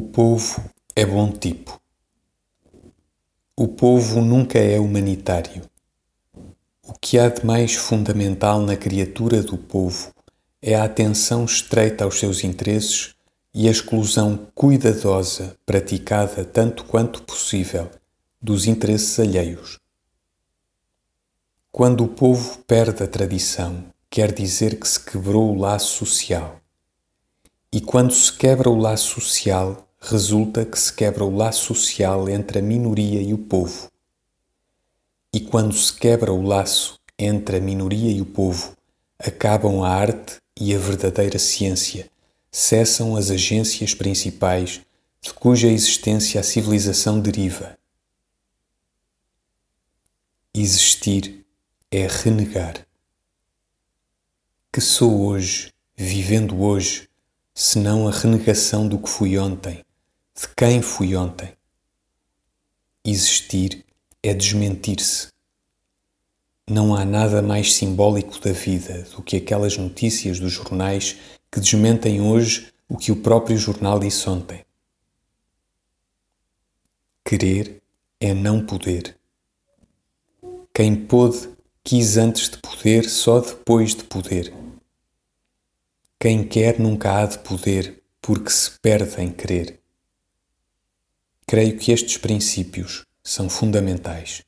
povo é bom tipo. O povo nunca é humanitário. O que há de mais fundamental na criatura do povo é a atenção estreita aos seus interesses e a exclusão cuidadosa, praticada tanto quanto possível, dos interesses alheios. Quando o povo perde a tradição, quer dizer que se quebrou o laço social. E quando se quebra o laço social, resulta que se quebra o laço social entre a minoria e o povo. E quando se quebra o laço entre a minoria e o povo, acabam a arte e a verdadeira ciência, cessam as agências principais de cuja existência a civilização deriva. Existir é renegar. Que sou hoje, vivendo hoje, senão a renegação do que fui ontem, de quem fui ontem. Existir é desmentir-se. Não há nada mais simbólico da vida do que aquelas notícias dos jornais que desmentem hoje o que o próprio jornal disse ontem. Querer é não poder. Quem pôde quis antes de poder, só depois de poder. Quem quer nunca há de poder, porque se perde em querer. Creio que estes princípios são fundamentais.